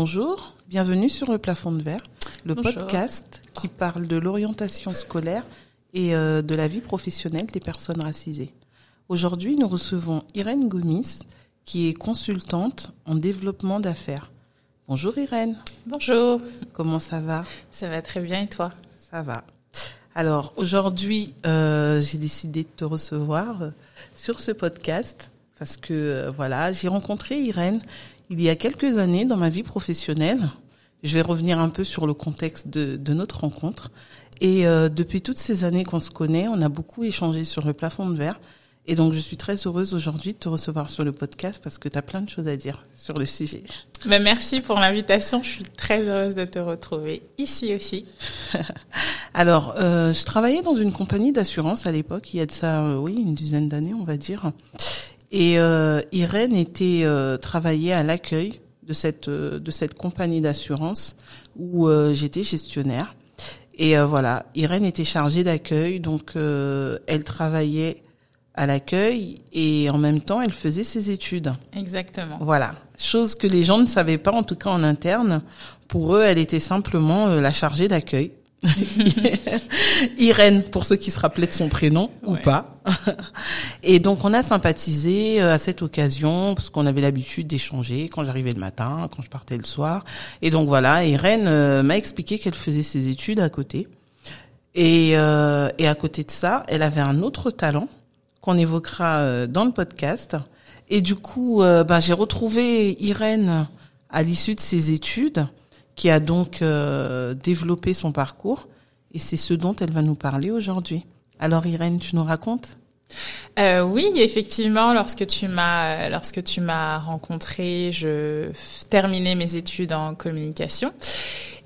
Bonjour, bienvenue sur le plafond de verre, le podcast qui parle de l'orientation scolaire et euh, de la vie professionnelle des personnes racisées. Aujourd'hui, nous recevons Irène Gomis, qui est consultante en développement d'affaires. Bonjour Irène. Bonjour. Comment ça va? Ça va très bien et toi? Ça va. Alors aujourd'hui, euh, j'ai décidé de te recevoir euh, sur ce podcast parce que voilà, j'ai rencontré Irène il y a quelques années dans ma vie professionnelle. Je vais revenir un peu sur le contexte de, de notre rencontre. Et euh, depuis toutes ces années qu'on se connaît, on a beaucoup échangé sur le plafond de verre. Et donc, je suis très heureuse aujourd'hui de te recevoir sur le podcast parce que tu as plein de choses à dire sur le sujet. Ben, merci pour l'invitation. Je suis très heureuse de te retrouver ici aussi. Alors, euh, je travaillais dans une compagnie d'assurance à l'époque, il y a de ça, euh, oui, une dizaine d'années, on va dire. Et euh, Irène était euh, travaillait à l'accueil de cette euh, de cette compagnie d'assurance où euh, j'étais gestionnaire. Et euh, voilà, Irène était chargée d'accueil, donc elle travaillait à l'accueil et en même temps elle faisait ses études. Exactement. Voilà, chose que les gens ne savaient pas en tout cas en interne. Pour eux, elle était simplement la chargée d'accueil. Irène, pour ceux qui se rappelaient de son prénom ou pas. Et donc on a sympathisé euh, à cette occasion parce qu'on avait l'habitude d'échanger quand j'arrivais le matin, quand je partais le soir. Et donc voilà, Irène euh, m'a expliqué qu'elle faisait ses études à côté. Et, euh, et à côté de ça, elle avait un autre talent qu'on évoquera euh, dans le podcast. Et du coup, euh, ben, j'ai retrouvé Irène à l'issue de ses études, qui a donc euh, développé son parcours. Et c'est ce dont elle va nous parler aujourd'hui. Alors Irène, tu nous racontes? Euh, oui, effectivement, lorsque tu m'as lorsque tu m'as rencontré, je terminais mes études en communication.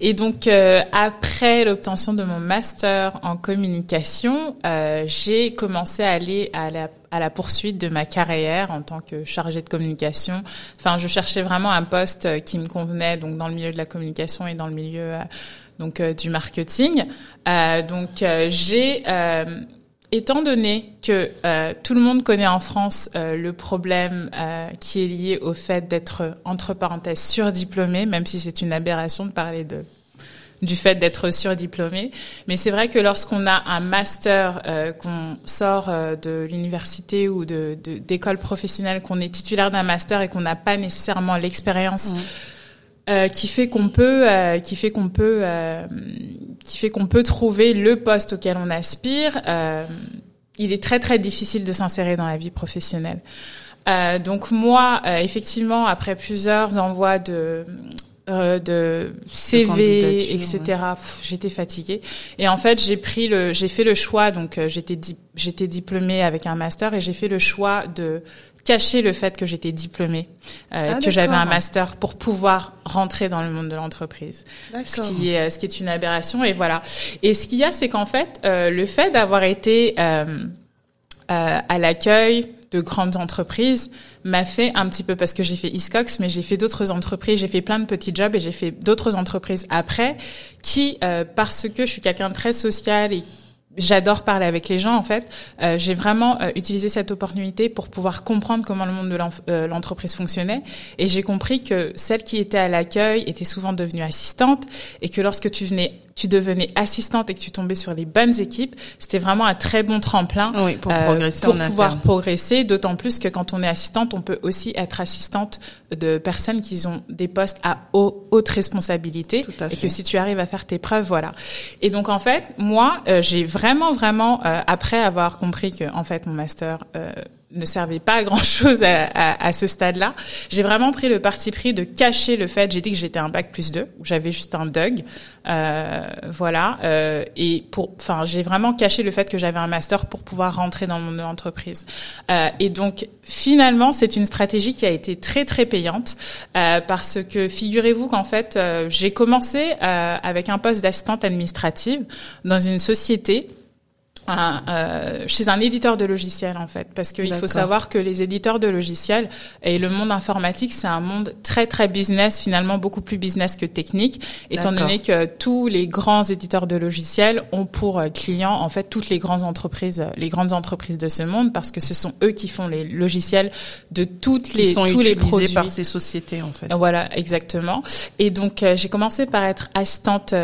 Et donc euh, après l'obtention de mon master en communication, euh, j'ai commencé à aller à la à la poursuite de ma carrière en tant que chargée de communication. Enfin, je cherchais vraiment un poste euh, qui me convenait, donc dans le milieu de la communication et dans le milieu euh, donc euh, du marketing. Donc j'ai Étant donné que euh, tout le monde connaît en France euh, le problème euh, qui est lié au fait d'être entre parenthèses surdiplômé, même si c'est une aberration de parler de du fait d'être surdiplômé, mais c'est vrai que lorsqu'on a un master, qu'on sort de l'université ou de d'école professionnelle, qu'on est titulaire d'un master et qu'on n'a pas nécessairement l'expérience euh, qui fait qu'on peut, euh, qui fait qu'on peut, euh, qui fait qu'on peut trouver le poste auquel on aspire. il est très très difficile de s'insérer dans la vie professionnelle. Donc moi, effectivement, après plusieurs envois de de CV, etc. J'étais fatiguée et en fait j'ai pris le, j'ai fait le choix donc j'étais j'étais diplômée avec un master et j'ai fait le choix de cacher le fait que j'étais diplômée, euh, Ah, que j'avais un master pour pouvoir rentrer dans le monde de l'entreprise. Ce qui est ce qui est une aberration et voilà. Et ce qu'il y a c'est qu'en fait euh, le fait d'avoir été euh, euh, à l'accueil de grandes entreprises m'a fait un petit peu parce que j'ai fait Iscox mais j'ai fait d'autres entreprises j'ai fait plein de petits jobs et j'ai fait d'autres entreprises après qui euh, parce que je suis quelqu'un de très social et J'adore parler avec les gens en fait. Euh, j'ai vraiment euh, utilisé cette opportunité pour pouvoir comprendre comment le monde de euh, l'entreprise fonctionnait et j'ai compris que celle qui était à l'accueil était souvent devenue assistante et que lorsque tu venais tu devenais assistante et que tu tombais sur les bonnes équipes, c'était vraiment un très bon tremplin Oui, pour euh, progresser pour pouvoir interne. progresser, d'autant plus que quand on est assistante, on peut aussi être assistante de personnes qui ont des postes à haut- haute responsabilité Tout à et que si tu arrives à faire tes preuves, voilà. Et donc en fait, moi, euh, j'ai vraiment, vraiment, euh, après avoir compris que en fait mon master euh, ne servait pas à grand chose à, à, à ce stade-là, j'ai vraiment pris le parti pris de cacher le fait. J'ai dit que j'étais un bac plus 2, où j'avais juste un DUG, euh, voilà. euh, et pour, enfin, j'ai vraiment caché le fait que j'avais un master pour pouvoir rentrer dans de l'entreprise. Euh, et donc finalement, c'est une stratégie qui a été très très payante euh, parce que figurez-vous qu'en fait, euh, j'ai commencé euh, avec un poste d'assistante administrative dans une société un, euh, chez un éditeur de logiciels en fait. Parce qu'il faut savoir que les éditeurs de logiciels et le monde informatique c'est un monde très très business finalement beaucoup plus business que technique étant donné que tous les grands éditeurs de logiciels ont pour euh, clients en fait toutes les grandes entreprises euh, les grandes entreprises de ce monde parce que ce sont eux qui font les logiciels de toutes les sont tous les produits. par ces sociétés en fait. Voilà exactement. Et donc j'ai commencé par être assistante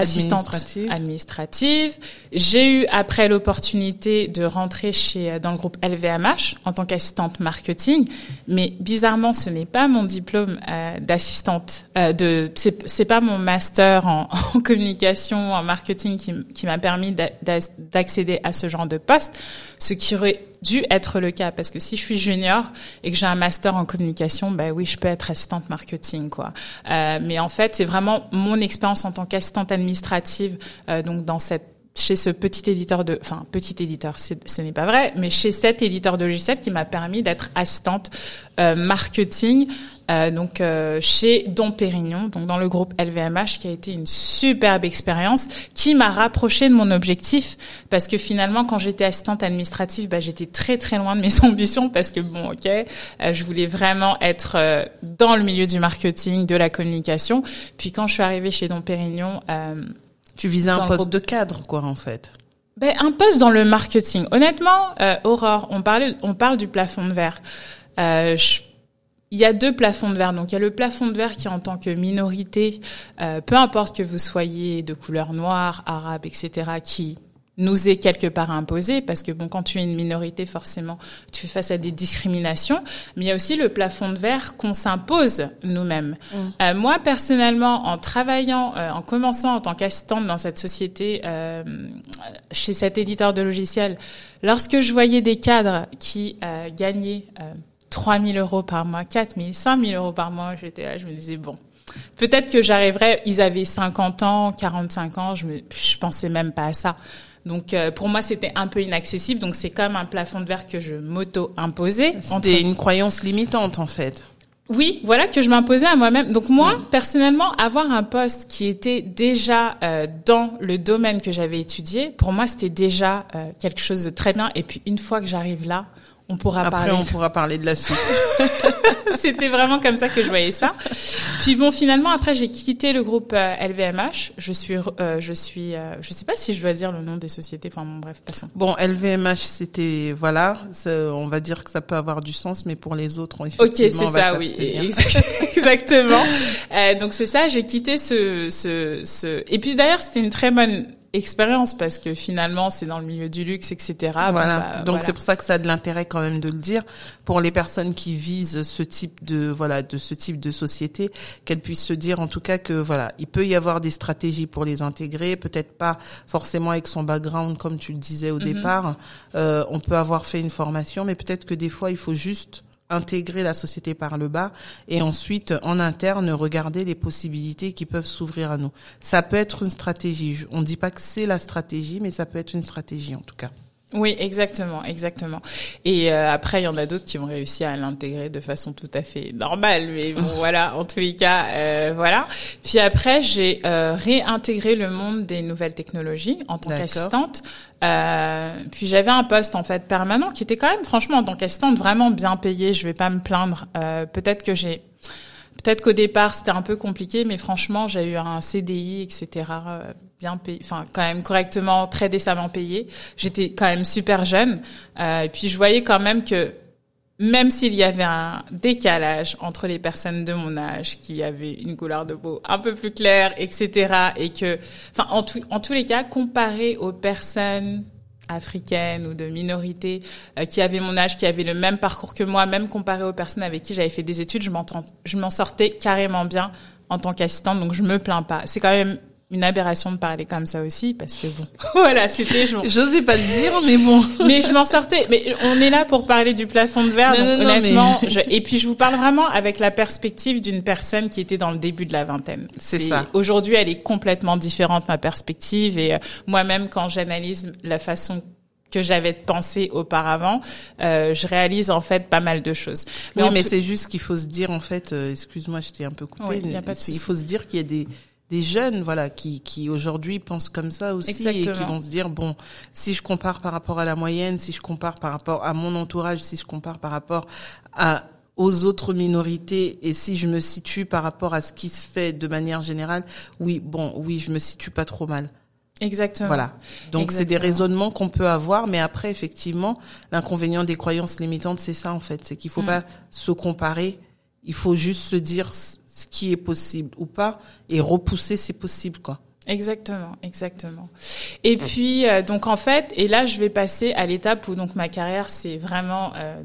assistante administrative. J'ai eu après l'opportunité de rentrer chez euh, dans le groupe LVMH en tant qu'assistante marketing, mais bizarrement ce n'est pas mon diplôme euh, d'assistante euh, de c'est pas mon master en, en, communication en marketing qui, qui m'a permis d'accéder à ce genre de poste, ce qui aurait dû être le cas parce que si je suis junior et que j'ai un master en communication, ben oui, je peux être assistante marketing quoi. Euh, mais en fait, c'est vraiment mon expérience en tant qu'assistante administrative euh, donc dans cette chez ce petit éditeur de, enfin petit éditeur, ce n'est pas vrai, mais chez cet éditeur de logiciels qui m'a permis d'être assistante euh, marketing euh, donc euh, chez Dom Pérignon, donc dans le groupe LVMH, qui a été une superbe expérience, qui m'a rapproché de mon objectif, parce que finalement, quand j'étais assistante administrative, bah, j'étais très très loin de mes ambitions, parce que bon, ok, euh, je voulais vraiment être dans le milieu du marketing, de la communication. Puis quand je suis arrivée chez Dom Pérignon, tu visais un poste de cadre, quoi, en fait. Ben, un poste dans le marketing. Honnêtement, Aurore, on parle, on parle du plafond de verre. je il y a deux plafonds de verre. Donc il y a le plafond de verre qui en tant que minorité, euh, peu importe que vous soyez de couleur noire, arabe, etc., qui nous est quelque part imposé parce que bon quand tu es une minorité forcément tu fais face à des discriminations mais il y a aussi le plafond de verre qu'on s'impose nous-mêmes mm. euh, moi personnellement en travaillant euh, en commençant en tant qu'assistante dans cette société euh, chez cet éditeur de logiciels lorsque je voyais des cadres qui gagnaient 3 000 euros par mois, 4 000, 5 000 euros par mois, j'étais là, je me disais, bon, peut-être que j'arriverais, ils avaient 50 ans, 45 ans, je, me, je pensais même pas à ça. Donc euh, pour moi c'était un peu inaccessible, donc c'est comme un plafond de verre que je m'auto-imposais. C'était une croyance limitante en fait. Oui, voilà que je m'imposais à moi-même. Donc moi, personnellement, avoir un poste qui était déjà euh, dans le domaine que j'avais étudié, pour moi, c'était déjà euh, quelque chose de très bien. Et puis une fois que j'arrive là, on pourra Après, parler. on pourra parler de la suite. C'était vraiment comme ça que je voyais ça. Puis bon, finalement, après, j'ai quitté le groupe LVMH. Euh, je suis, euh, je suis, euh, je sais pas si je dois dire le nom des sociétés. Enfin, bon, bref, passons. Bon, LVMH, c'était, voilà, on va dire que ça peut avoir du sens, mais pour les autres, effectivement, Ok, c'est ça, oui, exactement. euh, donc c'est ça, j'ai quitté ce, ce, ce. Et puis d'ailleurs, c'était une très bonne expérience parce que finalement c'est dans le milieu du luxe etc voilà. bah, donc c'est pour ça que ça a de l'intérêt quand même de le dire pour les personnes qui visent ce type de voilà de ce type de société qu'elles puissent se dire en tout cas que voilà il peut y avoir des stratégies pour les intégrer peut-être pas forcément avec son background comme tu le disais au mhm. départ. Euh, on peut avoir fait une formation mais peut-être que des fois il faut juste intégrer la société par le bas et ensuite en interne regarder les possibilités qui peuvent s'ouvrir à nous. Ça peut être une stratégie. On ne dit pas que c'est la stratégie, mais ça peut être une stratégie en tout cas. Oui, exactement, exactement. Et euh, après, il y en a d'autres qui ont réussi à l'intégrer de façon tout à fait normale, mais bon, voilà, en tous les cas, euh, voilà. Puis après, j'ai euh, réintégré le monde des nouvelles technologies en tant qu'assistante. Euh, puis j'avais un poste en fait permanent qui était quand même, franchement, en tant qu'assistante, vraiment bien payé. Je vais pas me plaindre. Peut-être que j'ai Peut-être qu'au départ c'était un peu compliqué, mais franchement j'ai eu un CDI, etc. Euh, bien payé, enfin quand même correctement, très décemment payé. J'étais quand même super jeune, euh, et puis je voyais quand même que même s'il y avait un décalage entre les personnes de mon âge qui avaient une couleur de peau un peu plus claire, etc. Et que, enfin en, en tous les cas, comparé aux personnes africaine ou de minorité euh, qui avaient mon âge, qui avaient le même parcours que moi, même comparé aux personnes avec qui j'avais fait des études, je m'en sortais carrément bien en tant qu'assistante, donc je me plains pas. C'est quand même une aberration de parler comme ça aussi parce que bon voilà c'était je j'osais pas le dire mais bon mais je m'en sortais mais on est là pour parler du plafond de verre donc honnêtement je... et puis je vous parle vraiment avec la perspective d'une personne qui était dans le début de la vingtaine c'est ça aujourd'hui elle est complètement différente ma perspective et euh, moi-même quand j'analyse la façon que j'avais pensé auparavant, euh, je réalise en fait pas mal de choses. Mais oui, mais c'est juste qu'il faut se dire en fait, euh, excuse-moi, j'étais un peu coupée. il faut se dire qu'il y a des des jeunes voilà qui qui aujourd'hui pensent comme ça aussi et qui vont se dire bon si je compare par rapport à la moyenne si je compare par rapport à mon entourage si je compare par rapport à aux autres minorités et si je me situe par rapport à ce qui se fait de manière générale oui bon oui je me situe pas trop mal Exactement. Voilà. Donc c'est des raisonnements qu'on peut avoir, mais après effectivement, l'inconvénient des croyances limitantes, c'est ça en fait, c'est qu'il faut mm. pas se comparer, il faut juste se dire ce qui est possible ou pas et repousser c'est possible quoi. Exactement, exactement. Et puis euh, donc en fait, et là je vais passer à l'étape où donc ma carrière c'est vraiment euh,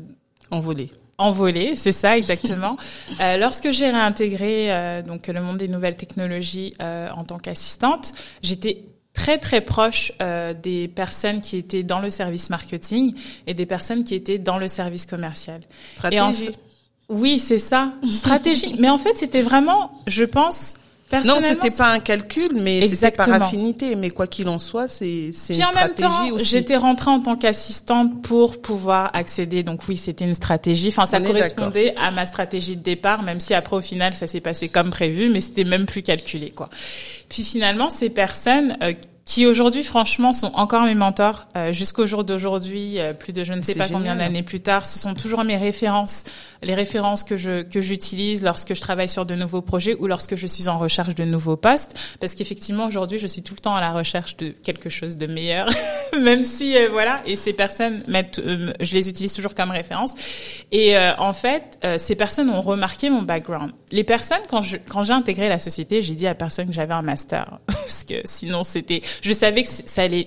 envolée. Envolée, c'est ça exactement. euh, lorsque j'ai réintégré donc le monde des nouvelles technologies euh, en tant qu'assistante, j'étais très très proche euh, des personnes qui étaient dans le service marketing et des personnes qui étaient dans le service commercial. Stratégie. Oui, c'est ça, stratégie. mais en fait, c'était vraiment, je pense, non, c'était pas un calcul, mais c'était par affinité. Mais quoi qu'il en soit, c'est c'est une en stratégie même temps, J'étais rentrée en tant qu'assistante pour pouvoir accéder. Donc oui, c'était une stratégie. Enfin, ça correspondait à ma stratégie de départ, même si après au final ça s'est passé comme prévu, mais c'était même plus calculé quoi. Puis finalement, ces personnes euh, qui aujourd'hui franchement sont encore mes mentors euh, jusqu'au jour d'aujourd'hui euh, plus de je ne sais pas combien d'années plus tard. Ce sont toujours mes références les références que je que j'utilise lorsque je travaille sur de nouveaux projets ou lorsque je suis en recherche de nouveaux postes. Parce qu'effectivement aujourd'hui je suis tout le temps à la recherche de quelque chose de meilleur. Même si euh, voilà et ces personnes mettent je les utilise toujours comme référence et en fait ces personnes ont remarqué mon background les personnes quand je quand j'ai intégré la société j'ai dit à personne que j'avais un master parce que sinon c'était je savais que ça allait,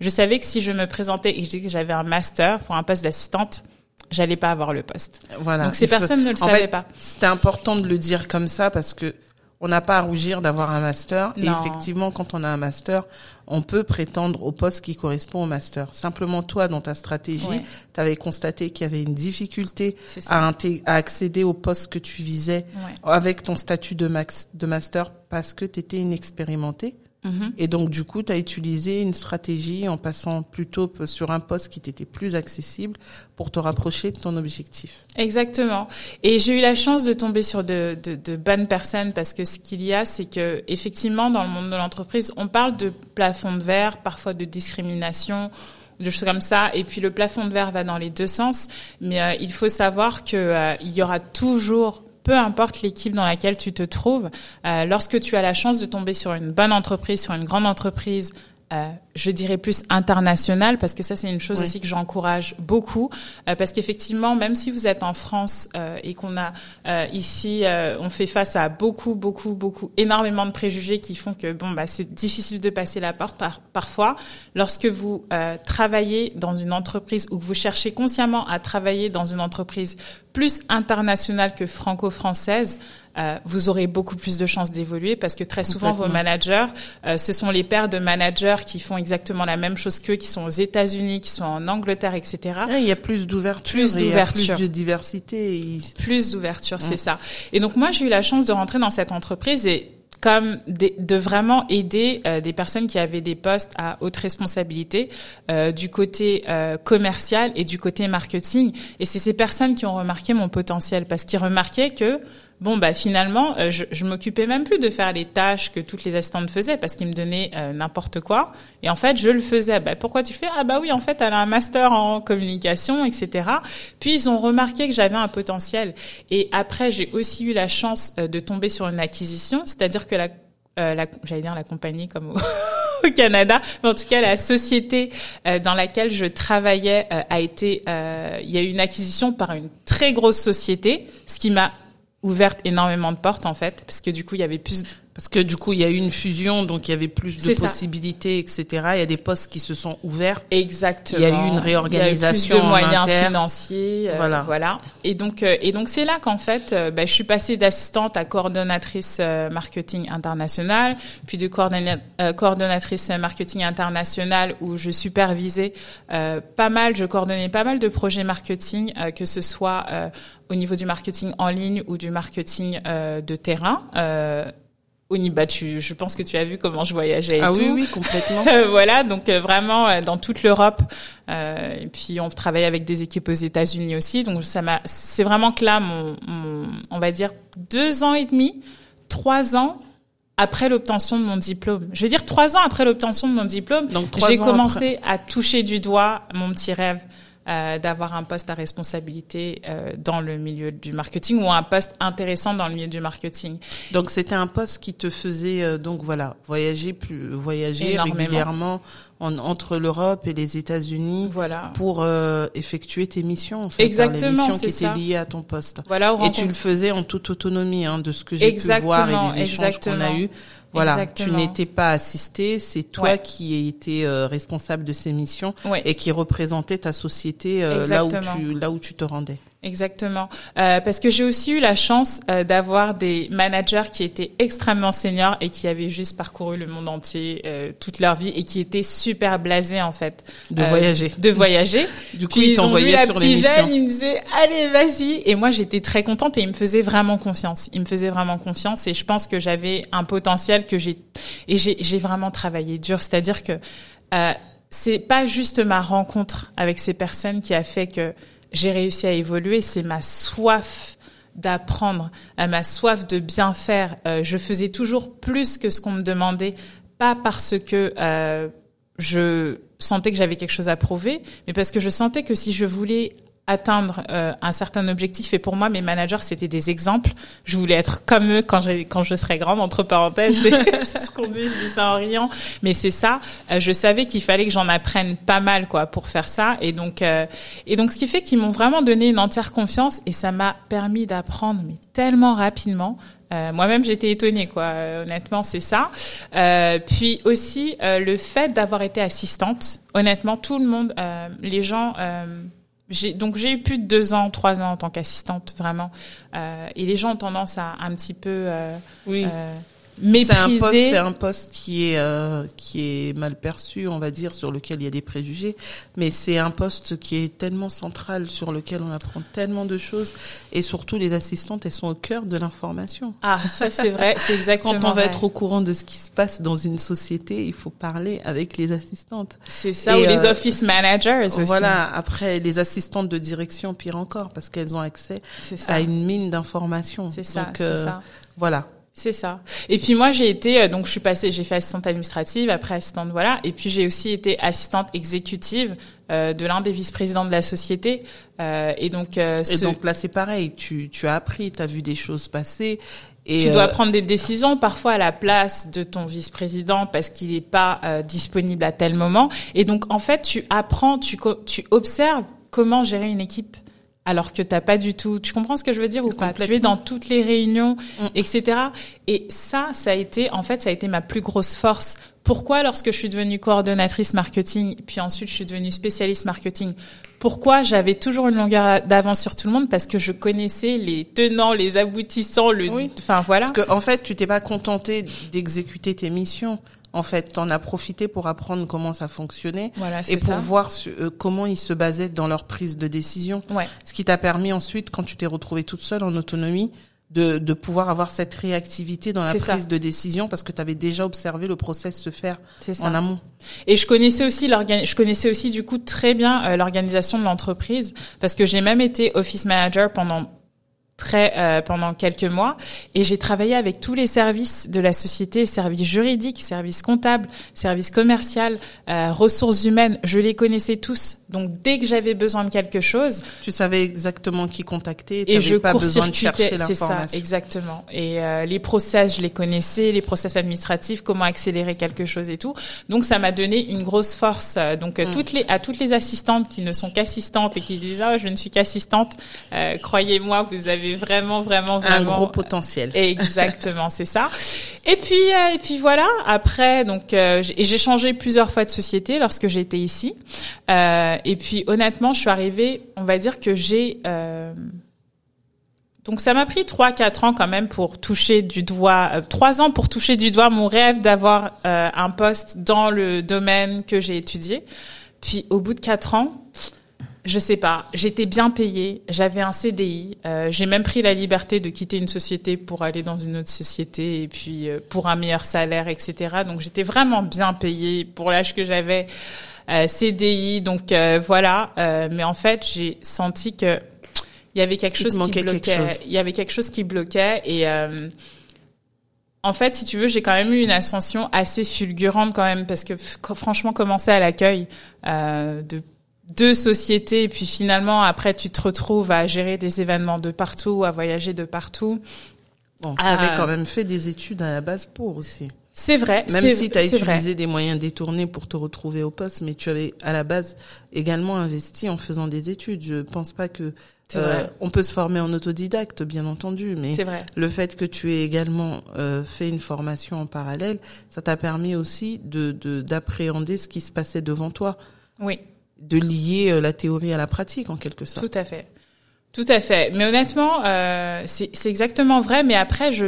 je savais que si je me présentais et que je disais que j'avais un master pour un poste d'assistante, j'allais pas avoir le poste. Voilà. Donc ces personnes ne le savaient pas. C'était important de le dire comme ça parce que on n'a pas à rougir d'avoir un master. Et effectivement, quand on a un master, on peut prétendre au poste qui correspond au master. Simplement, toi, dans ta stratégie, tu avais constaté qu'il y avait une difficulté à, à, accéder au poste que tu visais avec ton statut de, max, de master parce que tu étais inexpérimenté. Mhm. Et donc, du coup, tu as utilisé une stratégie en passant plutôt sur un poste qui t'était plus accessible pour te rapprocher de ton objectif. Exactement. Et j'ai eu la chance de tomber sur de, de, de bonnes personnes parce que ce qu'il y a, c'est que effectivement, dans le monde de l'entreprise, on parle de plafond de verre, parfois de discrimination de choses comme ça. Et puis le plafond de verre va dans les deux sens, mais euh, il faut savoir que euh, il y aura toujours peu importe l'équipe dans laquelle tu te trouves, euh, lorsque tu as la chance de tomber sur une bonne entreprise, sur une grande entreprise, euh, je dirais plus international parce que ça c'est une chose aussi que j'encourage beaucoup euh, parce qu'effectivement même si vous êtes en France euh, et qu'on a euh, ici on fait face à beaucoup beaucoup beaucoup énormément de préjugés qui font que bon bah c'est difficile de passer la porte par, parfois lorsque vous travaillez dans une entreprise ou que vous cherchez consciemment à travailler dans une entreprise plus internationale que franco-française euh, vous aurez beaucoup plus de chances d'évoluer parce que très souvent vos managers, euh, ce sont les pairs de managers qui font exactement la même chose qu'eux, qui sont aux États-Unis, qui sont en Angleterre, etc. il y a plus d'ouverture, plus d'ouverture, plus de diversité, plus d'ouverture, c'est ça. Et donc moi j'ai eu la chance de rentrer dans cette entreprise et comme de, vraiment aider euh, des personnes qui avaient des postes à haute responsabilité euh, du côté euh, commercial et du côté marketing. Et c'est ces personnes qui ont remarqué mon potentiel parce qu'ils remarquaient que bon bah finalement euh, je, je m'occupais même plus de faire les tâches que toutes les assistantes faisaient parce qu'ils me donnaient euh, n'importe quoi. Et en fait je le faisais. Bah pourquoi tu fais? Ah bah oui en fait elle a un master en communication etc puis ils ont remarqué que j'avais un potentiel. Et après j'ai aussi eu la chance euh, de tomber sur une acquisition. C'est-à-dire que la, la j'allais dire la compagnie comme au, Canada mais en tout cas la société dans laquelle je travaillais a été il y a eu une acquisition par une très grosse société ce qui m'a ouverte énormément de portes en fait parce que du coup il y avait plus parce que du coup, il y a eu une fusion, donc il y avait plus de possibilités, etc. Il y a des postes qui se sont ouverts. Exactement. Il y a eu une réorganisation. Il y a eu plus de moyens financiers. Euh, voilà. Voilà. Et donc, euh, et donc c'est là qu'en fait, euh, bah, je suis passée d'assistante à coordonnatrice marketing international, puis de coordonnatrice marketing international où je supervisais pas mal, je coordonnais pas mal de projets marketing, que ce soit au niveau du marketing en ligne ou du marketing de terrain. Oniba, tu, je pense que tu as vu comment je voyageais et ah tout. oui, oui, complètement. voilà, donc euh, vraiment euh, dans toute l'Europe. Euh, et puis on travaille avec des équipes aux États-Unis aussi. Donc ça m'a, c'est vraiment que là, mon, mon, on va dire deux ans et demi, trois ans après l'obtention de mon diplôme. Je veux dire trois ans après l'obtention de mon diplôme, j'ai commencé à toucher du doigt mon petit rêve euh, d'avoir un poste à responsabilité euh, dans le milieu du marketing ou un poste intéressant dans le milieu du marketing. Donc c'était un poste qui te faisait euh, donc voilà voyager plus voyager régulièrement en, entre l'Europe et les États-Unis voilà. pour euh, effectuer tes missions en fait, hein, exactement les missions qui étaient liées à ton poste. Voilà, et tu le faisais en toute autonomie hein, de ce que j'ai pu voir et des échanges qu'on a eu. Voilà, tu n'étais pas assisté, c'est toi qui étais euh, responsable de ces missions et qui représentait ta société euh, là où tu là où tu te rendais. Exactement, euh, parce que j'ai aussi eu la chance euh, d'avoir des managers qui étaient extrêmement seniors et qui avaient juste parcouru le monde entier euh, toute leur vie et qui étaient super blasés en fait. De voyager, de voyager. du coup, ils, ils ont vu la petite jeune, ils me disaient allez vas-y! Et moi j'étais très contente et ils me faisaient vraiment confiance. Ils me faisaient vraiment confiance et je pense que j'avais un potentiel que j'ai et j'ai j'ai vraiment travaillé dur, c'est-à-dire que euh, c'est pas juste ma rencontre avec ces personnes qui a fait que j'ai réussi à évoluer, c'est ma soif d'apprendre, euh, ma soif de bien faire. Euh, je faisais toujours plus que ce qu'on me demandait, pas parce que euh, je sentais que j'avais quelque chose à prouver, mais parce que je sentais que si je voulais atteindre euh, un certain objectif. Et pour moi mes managers c'était des exemples. Je voulais être comme eux quand j'ai quand je serai grande entre parenthèses. C'est ce qu'on dit je dis ça en riant. Mais c'est ça. Euh, je savais qu'il fallait que j'en apprenne pas mal quoi pour faire ça. Et donc euh, et donc ce qui fait qu'ils m'ont vraiment donné une entière confiance et ça m'a permis d'apprendre mais tellement rapidement. Moi-même j'étais étonnée quoi. Honnêtement c'est ça. Puis aussi le fait d'avoir été assistante. Honnêtement tout le monde les gens j'ai donc j'ai eu plus de deux ans, trois ans en tant qu'assistante vraiment, euh, et les gens ont tendance à un petit peu euh, oui. Euh, c'est un un poste qui est euh, qui est mal perçu, on va dire, sur lequel il y a des préjugés, mais c'est un poste qui est tellement central, sur lequel on apprend tellement de choses, et surtout les assistantes, elles sont au cœur de l'information. Ah, ça c'est vrai, c'est exactement. Quand on va être au courant de ce qui se passe dans une société, il faut parler avec les assistantes. C'est ça, ou les euh, office managers aussi. Voilà. Après, les assistantes de direction, pire encore, parce qu'elles ont accès à une mine d'informations. C'est ça. c'est euh, ça. Voilà. C'est ça. Et puis moi j'ai été euh, donc je suis passée j'ai fait assistante administrative après assistante voilà. Et puis j'ai aussi été assistante exécutive euh, de l'un des vice-présidents de la société. Euh, et donc euh, et donc là c'est pareil. Tu tu as appris tu as vu des choses passer. Et tu dois prendre des décisions parfois à la place de ton vice-président parce qu'il n'est pas disponible à tel moment. Et donc en fait tu apprends tu tu observes comment gérer une équipe alors que t'as pas du tout. Tu comprends ce que je veux dire ou pas? Tu es dans toutes les réunions, mm. etc. Et ça, ça a été, en fait, ça a été ma plus grosse force. Pourquoi, lorsque je suis devenue coordonnatrice marketing, puis ensuite je suis devenue spécialiste marketing, pourquoi j'avais toujours une longueur d'avance sur tout le monde? Parce que je connaissais les tenants, les aboutissants, le, enfin voilà. Parce que en fait, tu t'es pas contenté d'exécuter tes missions en fait, t'en as profité pour apprendre comment ça fonctionnait et pour voir euh, comment ils se basaient dans leur prise de décision. Ouais. Ce qui t'a permis ensuite, quand tu t'es retrouvée toute seule en autonomie, de, de pouvoir avoir cette réactivité dans la prise de décision parce que tu avais déjà observé le process se faire en amont. Et je connaissais aussi je connaissais aussi du coup très bien euh, l'organisation de l'entreprise parce que j'ai même été office manager pendant très euh, pendant quelques mois et j'ai travaillé avec tous les services de la société, services juridiques, services comptables, services commercial, euh, ressources humaines, je les connaissais tous. Donc dès que j'avais besoin de quelque chose, tu savais exactement qui contacter et je pas besoin de chercher l'information. C'est ça, exactement. Et euh, les process, je les connaissais, les process administratifs, comment accélérer quelque chose et tout. Donc ça m'a donné une grosse force. Donc mm. toutes les à toutes les assistantes qui ne sont qu'assistantes et qui disent ah je ne suis qu'assistante, croyez-moi, vous avez vraiment, vraiment, vraiment un gros potentiel. Exactement, c'est ça. Et puis, euh, et puis voilà. Après, donc, euh, j'ai changé plusieurs fois de société lorsque j'étais ici. Euh, et puis, honnêtement, je suis arrivée. On va dire que j'ai donc ça m'a pris trois quatre ans quand même pour toucher du doigt trois ans pour toucher du doigt mon rêve d'avoir un poste dans le domaine que j'ai étudié. Puis au bout de quatre ans, je sais pas. J'étais bien payée. J'avais un CDI. Euh, j'ai même pris la liberté de quitter une société pour aller dans une autre société et puis euh, pour un meilleur salaire, etc. Donc j'étais vraiment bien payée pour l'âge que j'avais. Euh, CDI. Donc euh, voilà. mais en fait, j'ai senti que il y avait quelque chose qui bloquait. Il y avait quelque chose qui bloquait et en fait, si tu veux, j'ai quand même eu une ascension assez fulgurante quand même, parce que franchement, commencer à l'accueil euh, de deux sociétés, et puis finalement, après, tu te retrouves à gérer des événements de partout, à voyager de partout. Bon, tu avais quand même fait des études à la base pour aussi. C'est vrai. Même si tu as utilisé des moyens détournés pour te retrouver au poste, mais tu avais à la base également investi en faisant des études. Je pense pas que euh, on peut se former en autodidacte, bien entendu, mais vrai. le fait que tu aies également euh, fait une formation en parallèle, ça t'a permis aussi de d'appréhender ce qui se passait devant toi. Oui. De lier euh, la théorie à la pratique, en quelque sorte. Tout à fait. Tout à fait. Mais honnêtement, euh, c'est exactement vrai. Mais après, je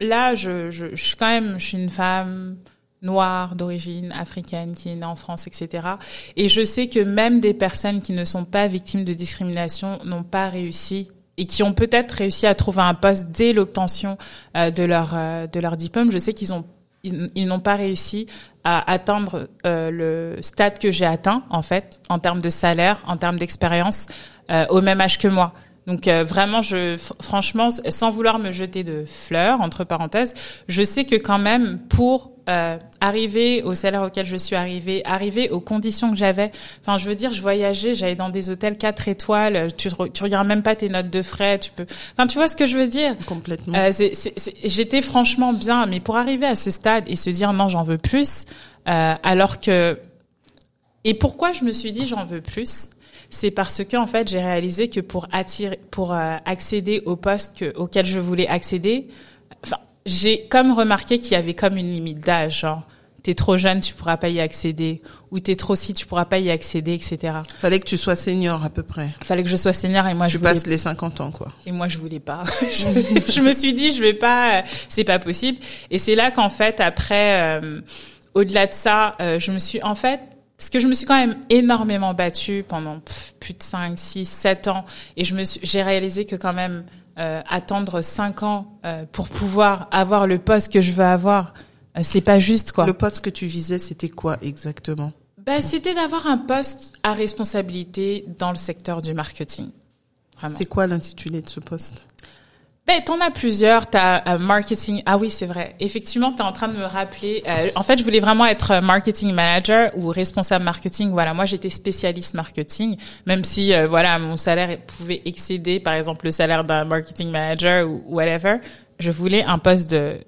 là, je, je, je suis quand même, je suis une femme noire d'origine africaine qui est née en France, etc. Et je sais que même des personnes qui ne sont pas victimes de discrimination n'ont pas réussi et qui ont peut-être réussi à trouver un poste dès l'obtention euh, de leur euh, de leur diplôme. Je sais qu'ils ont ils, n'ont pas réussi à atteindre euh, le stade que j'ai atteint en fait en termes de salaire, en termes d'expérience au même âge que moi. Donc euh, vraiment, je franchement, sans vouloir me jeter de fleurs entre parenthèses, je sais que quand même pour euh, arriver au salaire auquel je suis arrivée, arriver aux conditions que j'avais. Enfin, je veux dire, je voyageais, j'allais dans des hôtels 4 étoiles. Tu tu regardes même pas tes notes de frais. Tu peux. Enfin, tu vois ce que je veux dire? Complètement. Euh, J'étais franchement bien, mais pour arriver à ce stade et se dire non, j'en veux plus, euh, alors que et pourquoi je me suis dit j'en veux plus? C'est parce que en fait j'ai réalisé que pour attirer, pour euh, accéder au poste que, auquel je voulais accéder, enfin j'ai comme remarqué qu'il y avait comme une limite d'âge, genre t'es trop jeune, tu pourras pas y accéder, ou t'es trop si, tu pourras pas y accéder, etc. Fallait que tu sois senior à peu près. Fallait que je sois senior et moi tu je passes les 50 ans quoi. Et moi je voulais pas. je, me suis dit je vais pas, euh, c'est pas possible. Et c'est là qu'en fait après, euh, au-delà de ça, je me suis en fait parce que je me suis quand même énormément battue pendant plus de 5, 6, 7 ans. Et je me j'ai réalisé que quand même, euh, attendre 5 ans euh, pour pouvoir avoir le poste que je veux avoir, euh, c'est pas juste, quoi. Le poste que tu visais, c'était quoi exactement? Bah, C'était d'avoir un poste à responsabilité dans le secteur du marketing. C'est quoi l'intitulé de ce poste? Ben, t'en as plusieurs. T'as euh, marketing. Ah oui, c'est vrai. Effectivement, t'es en train de me rappeler. Euh, en fait, je voulais vraiment être marketing manager ou responsable marketing. Voilà, moi, j'étais spécialiste marketing, même si euh, voilà, mon salaire pouvait excéder, par exemple, le salaire d'un marketing manager ou whatever. Je voulais un poste de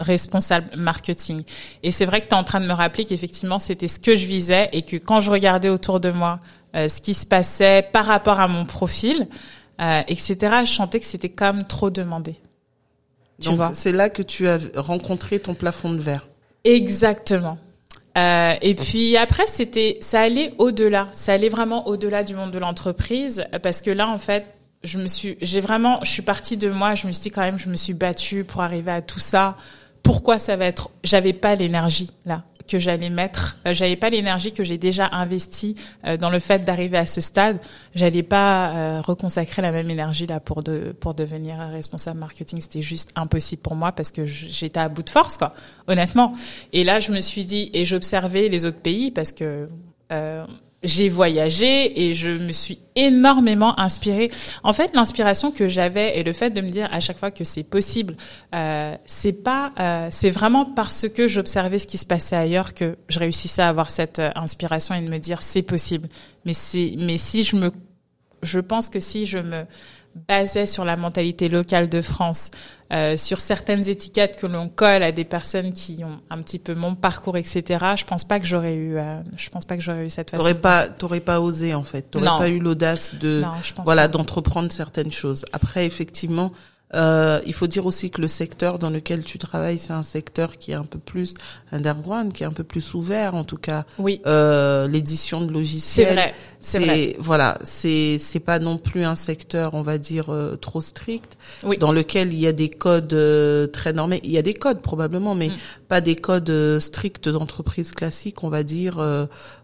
responsable marketing. Et c'est vrai que tu es en train de me rappeler qu'effectivement, c'était ce que je visais et que quand je regardais autour de moi ce qui se passait par rapport à mon profil, euh, etc. Je sentais que c'était quand même trop demandé. Donc c'est là que tu as rencontré ton plafond de verre. Exactement. Euh, et puis après, c'était, ça allait au-delà. Ça allait vraiment au-delà du monde de l'entreprise parce que là, en fait, je me suis, j'ai vraiment, je suis partie de moi. Je me suis dit quand même, je me suis battue pour arriver à tout ça. Pourquoi ça va être J'avais pas l'énergie là que j'allais mettre. Euh, j'avais pas l'énergie que j'ai déjà investie euh, dans le fait d'arriver à ce stade. J'allais pas euh, reconsacrer la même énergie là pour de pour devenir responsable marketing. C'était juste impossible pour moi parce que j'étais à bout de force quoi, honnêtement. Et là, je me suis dit et j'observais les autres pays parce que j'ai voyagé et je me suis énormément inspirée. En fait, l'inspiration que j'avais et le fait de me dire à chaque fois que c'est possible, euh, c'est pas, euh, c'est vraiment parce que j'observais ce qui se passait ailleurs que je réussissais à avoir cette euh, inspiration et de me dire c'est possible. Mais c'est, mais si je me, je pense que si je me basait sur la mentalité locale de France, euh, sur certaines étiquettes que l'on colle à des personnes qui ont un petit peu mon parcours, etc. Je pense pas que j'aurais eu, euh, je pense pas que j'aurais eu cette façon. T'aurais pas, t'aurais pas osé en fait. T'aurais pas eu l'audace de, voilà, d'entreprendre certaines choses. Après, effectivement, euh, il faut dire aussi que le secteur dans lequel tu travailles, c'est un secteur qui est un peu plus underground, qui est un peu plus ouvert, en tout cas. Oui. Euh, L'édition de logiciels. C'est vrai. C'est vrai. Voilà, c'est c'est pas non plus un secteur, on va dire, euh, trop strict, oui. dans lequel il y a des codes euh, très normés. Il y a des codes probablement, mais mm. pas des codes euh, stricts d'entreprise classique, on va dire,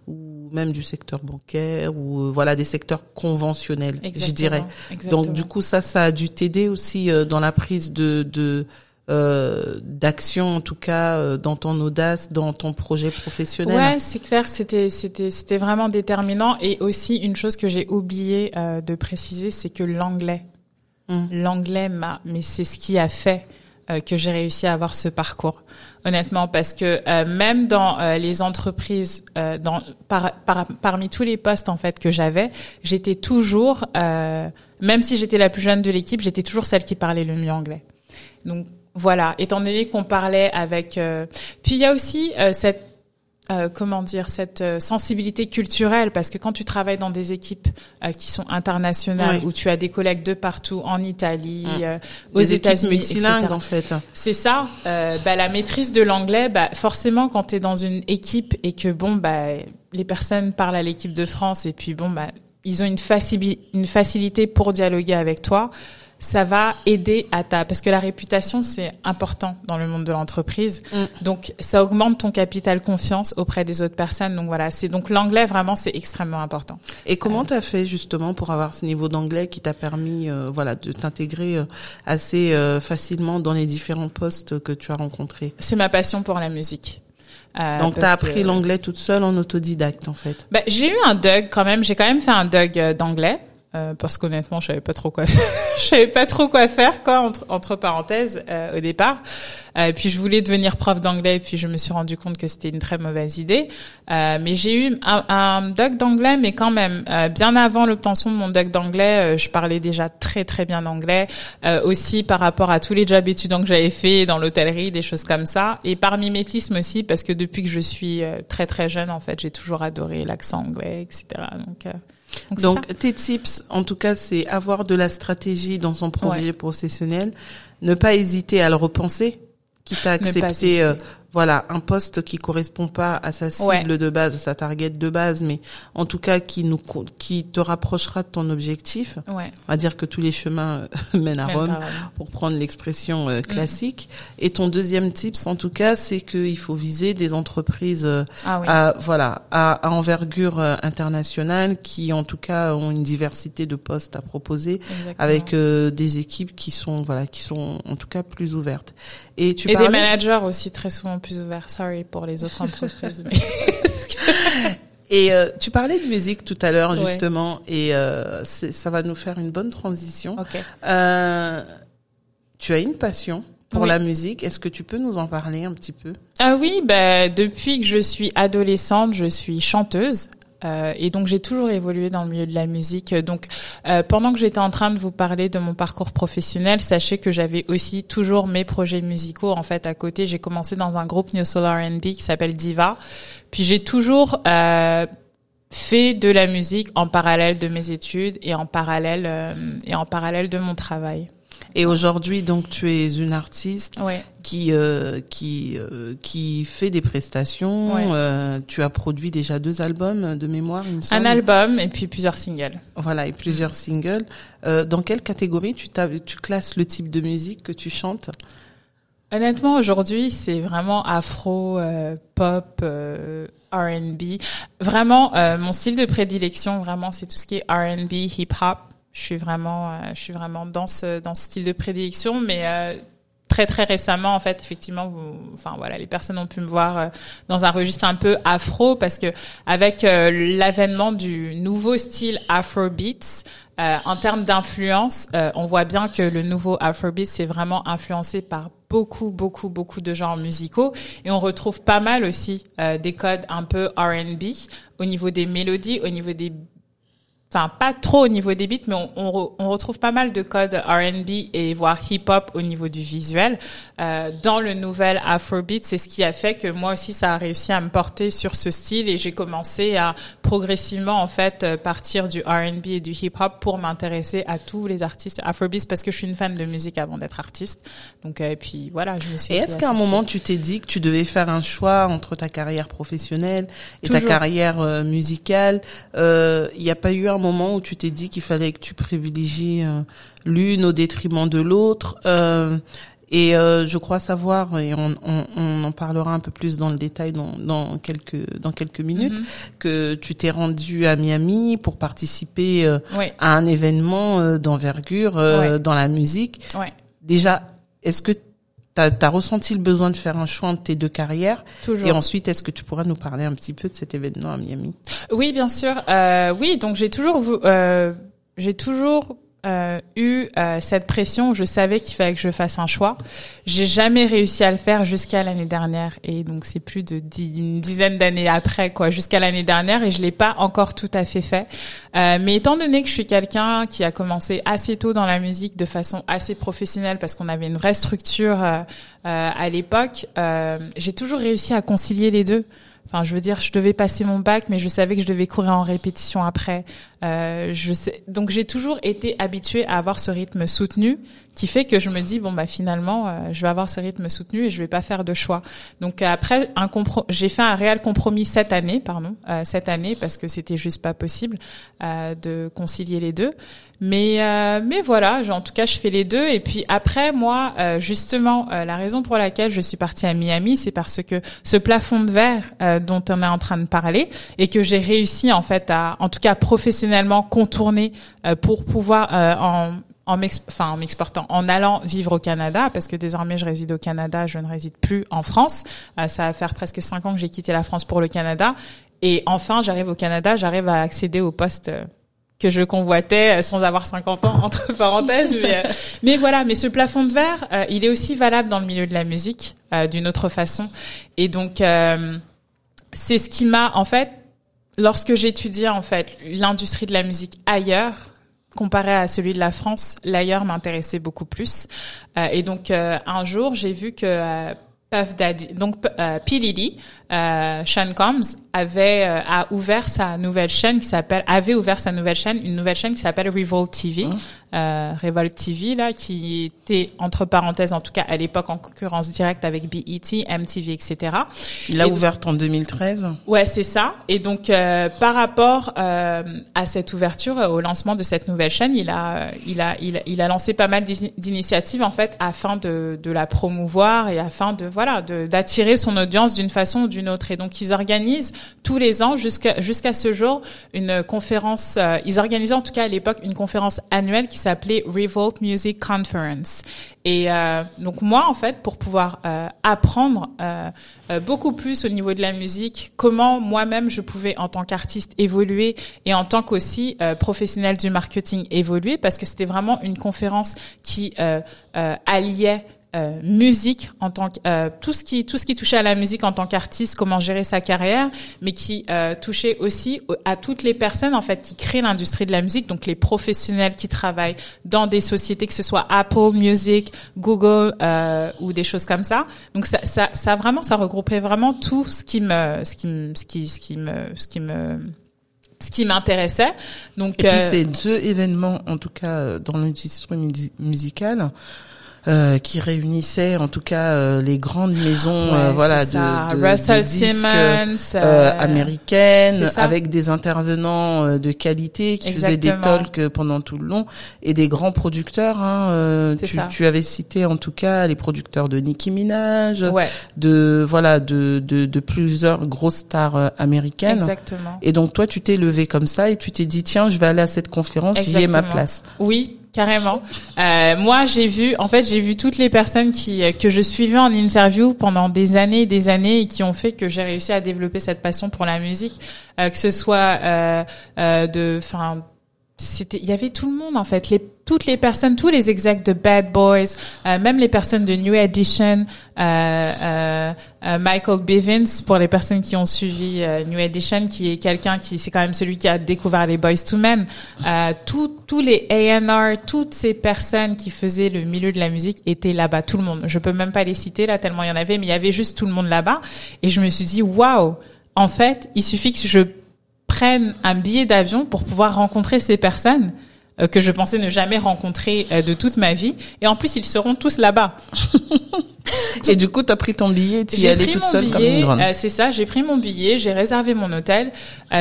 ou même du secteur bancaire, ou voilà des secteurs conventionnels, je dirais. Donc du coup, ça, ça a dû t'aider aussi dans la prise de, de euh, d'action en tout cas euh, dans ton audace, dans ton projet professionnel. Ouais, c'est clair, c'était c'était c'était vraiment déterminant et aussi une chose que j'ai oublié euh, de préciser, c'est que l'anglais, mmh. l'anglais m'a, mais c'est ce qui a fait euh, que j'ai réussi à avoir ce parcours, honnêtement, parce que euh, même dans euh, les entreprises, dans par, par, parmi tous les postes en fait que j'avais, j'étais toujours, même si j'étais la plus jeune de l'équipe, j'étais toujours celle qui parlait le mieux anglais. Donc voilà, étant donné qu'on parlait avec, puis il y a aussi cette euh, comment dire cette euh, sensibilité culturelle parce que quand tu travailles dans des équipes euh, qui sont internationales où tu as des collègues de partout en Italie mmh. aux États-Unis en fait. C'est ça bah, la maîtrise de l'anglais bah, forcément quand tu es dans une équipe et que bon bah les personnes parlent à l'équipe de France et puis bon bah ils ont une, une facilité pour dialoguer avec toi ça va aider à ta parce que la réputation c'est important dans le monde de l'entreprise. Mm. Donc ça augmente ton capital confiance auprès des autres personnes. Donc voilà, c'est donc l'anglais vraiment c'est extrêmement important. Et comment euh, tu as fait justement pour avoir ce niveau d'anglais qui t'a permis euh, voilà de t'intégrer euh, assez facilement dans les différents postes que tu as rencontrés? C'est ma passion pour la musique. Euh, Donc, tu as appris l'anglais toute seule en autodidacte, en fait? Ben, j'ai eu un DUG quand même. J'ai quand même fait un DUG d'anglais. Euh, parce qu'honnêtement, je savais pas trop quoi faire. je savais pas trop quoi faire, quoi, entre, entre parenthèses, euh, au départ. Euh, puis je voulais devenir prof d'anglais, et puis je me suis rendu compte que c'était une très mauvaise idée. Euh, mais j'ai eu un, un doc d'anglais, mais quand même, euh, bien avant l'obtention de mon doc d'anglais, je parlais déjà très très bien anglais. aussi par rapport à tous les jobs étudiants que j'avais fait dans l'hôtellerie, des choses comme ça. Et par mimétisme aussi, parce que depuis que je suis très très jeune, en fait, j'ai toujours adoré l'accent anglais, etc. Donc donc, tes tips, en tout cas, c'est avoir de la stratégie dans son projet professionnel, ne pas hésiter à le repenser, quitte à accepter voilà un poste qui correspond pas à sa cible de base, à sa target de base, mais en tout cas qui nous qui te rapprochera de ton objectif. Ouais. On va dire que tous les chemins euh, mènent à Rome, pour prendre l'expression euh, mm. classique. Et ton deuxième tips, en tout cas, c'est qu'il faut viser des entreprises euh, ah à voilà à, à envergure internationale qui en tout cas ont une diversité de postes à proposer avec des équipes qui sont voilà qui sont en tout cas plus ouvertes. Et tu et des managers aussi très souvent plus ouvert. Sorry pour les autres entreprises. Et euh, tu parlais de musique tout à l'heure justement, et euh, ça va nous faire une bonne transition. Euh, tu as une passion pour la musique. Est-ce que tu peux nous en parler un petit peu? Ah oui, bah, depuis que je suis adolescente, je suis chanteuse. Euh, et donc j'ai toujours évolué dans le milieu de la musique. Donc euh, pendant que j'étais en train de vous parler de mon parcours professionnel, sachez que j'avais aussi toujours mes projets musicaux en fait à côté. J'ai commencé dans un groupe New Soul R&B qui s'appelle Diva. Puis j'ai toujours euh, fait de la musique en parallèle de mes études et en parallèle euh, et en parallèle de mon travail. Et aujourd'hui, donc, tu es une artiste qui euh, qui euh, qui fait des prestations. Euh, tu as produit déjà deux albums de mémoire, il me semble. Un album et puis plusieurs singles. Voilà, et plusieurs singles. Euh, dans quelle catégorie tu tu classes le type de musique que tu chantes? Honnêtement, aujourd'hui, c'est vraiment afro, euh, pop, R&B. Vraiment, mon style de prédilection, vraiment, c'est tout ce qui est R&B, hip-hop je suis vraiment, euh, je suis vraiment dans ce dans ce style de prédilection, mais euh, très très récemment en fait effectivement vous enfin voilà les personnes ont pu me voir euh, dans un registre un peu afro parce que avec l'avènement du nouveau style afrobeats euh, en termes d'influence on voit bien que le nouveau afrobeat c'est vraiment influencé par beaucoup beaucoup beaucoup de genres musicaux. Et on retrouve pas mal aussi des codes un peu R&B au niveau des mélodies au niveau des enfin pas trop au niveau des beats, mais on, retrouve pas mal de codes R&B et voire hip-hop au niveau du visuel euh, dans le nouvel Afrobeat. C'est ce qui a fait que moi aussi ça a réussi à me porter sur ce style et j'ai commencé à progressivement en fait euh, partir du R&B et du hip-hop pour m'intéresser à tous les artistes Afrobeat parce que je suis une fan de musique avant d'être artiste. Donc euh, et puis voilà, je me suis. Et est-ce qu'à un moment tu t'es dit que tu devais faire un choix entre ta carrière professionnelle et ta carrière euh, musicale Il n'y a pas eu un moment où tu t'es dit qu'il fallait que tu privilégies euh, l'une au détriment de l'autre euh, et euh, je crois savoir, et on, on, on, en parlera un peu plus dans le détail dans, dans quelques dans quelques minutes, mhm. que tu t'es rendu à Miami pour participer à un événement d'envergure dans la musique. Déjà, est-ce que tu as, ressenti le besoin de faire un choix entre tes deux carrières? Toujours. Et ensuite, est-ce que tu pourras nous parler un petit peu de cet événement à Miami? Oui, bien sûr. Euh, oui, donc j'ai toujours, euh, j'ai toujours euh, eu euh, cette pression je savais qu'il fallait que je fasse un choix. J'ai jamais réussi à le faire jusqu'à l'année dernière et donc c'est plus de une dizaine d'années après quoi, jusqu'à l'année dernière et je l'ai pas encore tout à fait fait. Euh, mais étant donné que je suis quelqu'un qui a commencé assez tôt dans la musique de façon assez professionnelle parce qu'on avait une vraie structure euh, à l'époque, j'ai toujours réussi à concilier les deux. Enfin, je veux dire, je devais passer mon bac, mais je savais que je devais courir en répétition après. Euh, je sais, donc j'ai toujours été habituée à avoir ce rythme soutenu, qui fait que je me dis bon bah finalement, euh, je vais avoir ce rythme soutenu et je vais pas faire de choix. Donc après, j'ai fait un réel compromis cette année, pardon, euh, cette année parce que c'était juste pas possible euh, de concilier les deux. Mais euh, mais voilà, en tout cas, je fais les deux. Et puis après, moi, euh, justement, euh, la raison pour laquelle je suis partie à Miami, c'est parce que ce plafond de verre dont on est en train de parler et que j'ai réussi en fait à, en tout cas professionnellement, contourner pour pouvoir en en m'exportant, en allant vivre au Canada, parce que désormais je réside au Canada, je ne réside plus en France. ça va faire presque cinq ans que j'ai quitté la France pour le Canada. Et enfin, j'arrive au Canada, j'arrive à accéder au poste que je convoitais euh, sans avoir 50 ans entre parenthèses mais euh, mais voilà mais ce plafond de verre euh, il est aussi valable dans le milieu de la musique d'une autre façon et donc c'est ce qui m'a en fait lorsque j'étudiais en fait l'industrie de la musique ailleurs comparé à celui de la France l'ailleurs m'intéressait beaucoup plus et donc un jour j'ai vu que Puff Daddy, donc euh, P. Diddy, euh, Sean Combs avait euh, a ouvert sa nouvelle chaîne qui s'appelle avait ouvert sa nouvelle chaîne une nouvelle chaîne qui s'appelle Revolt TV, hein? euh, Revolt TV là qui était entre parenthèses en tout cas à l'époque en concurrence directe avec BET, MTV, etc. Il l'a ouverte en 2013. Ouais c'est ça et donc euh, par rapport euh, à cette ouverture au lancement de cette nouvelle chaîne il a il a il il a lancé pas mal d'initiatives en fait afin de de la promouvoir et afin de voilà, d'attirer son audience d'une façon ou d'une Et donc ils organisent tous les ans jusqu'à jusqu'à ce jour une conférence. Euh, ils organisaient en tout cas à l'époque une conférence annuelle qui s'appelait Revolt Music Conference. Et euh, donc moi en fait pour pouvoir euh, apprendre beaucoup plus au niveau de la musique, comment moi-même je pouvais en tant qu'artiste évoluer et en tant qu'aussi professionnel du marketing évoluer parce que c'était vraiment une conférence qui alliait euh, musique en tant que euh, tout ce qui tout ce qui touchait à la musique en tant qu'artiste, comment gérer sa carrière, mais qui euh, touchait aussi à toutes les personnes en fait qui créent l'industrie de la musique, donc les professionnels qui travaillent dans des sociétés que ce soit Apple Music, Google ou des choses comme ça. Donc ça, ça ça vraiment ça regroupait vraiment tout ce qui me ce qui me ce qui ce qui me ce qui me ce qui m'intéressait. Donc et puis ces deux événements en tout cas dans l'industrie musicale euh, qui réunissait en tout cas euh, les grandes maisons euh, voilà de, de, Russell Simmons américaines avec des intervenants de qualité qui faisaient des talks pendant tout le long et des grands producteurs hein, tu, tu, avais cité en tout cas les producteurs de Nicki Minaj de voilà de, de, de plusieurs grosses stars américaines. Exactement. et donc toi tu t'es levé comme ça et tu t'es dit tiens je vais aller à cette conférence j'y ai ma place. Oui carrément. Euh, moi, j'ai vu, en fait, j'ai vu toutes les personnes qui que je suivais en interview pendant des années et des années et qui ont fait que j'ai réussi à développer cette passion pour la musique, euh, que ce soit euh, euh de, enfin c'était il y avait tout le monde en fait. Les toutes les personnes tous les execs de Bad Boys euh, même les personnes de New Edition euh, euh, euh Michael Bivins pour les personnes qui ont suivi euh, New Edition qui est quelqu'un qui c'est quand même celui qui a découvert les Boys to Men. Tous tous les A&R toutes ces personnes qui faisaient le milieu de la musique étaient là-bas. Tout le monde. Je peux même pas les citer là tellement il y en avait mais il y avait juste tout le monde là-bas. Et je me suis dit waouh! En fait il suffit que je prennent un billet d'avion pour pouvoir rencontrer ces personnes euh, que je pensais ne jamais rencontrer euh, de toute ma vie. Et en plus, ils seront tous là-bas. et du coup, tu as pris ton billet, tu y allais toute seule comme une grande. Euh, c'est ça, j'ai pris mon billet, j'ai réservé mon hôtel,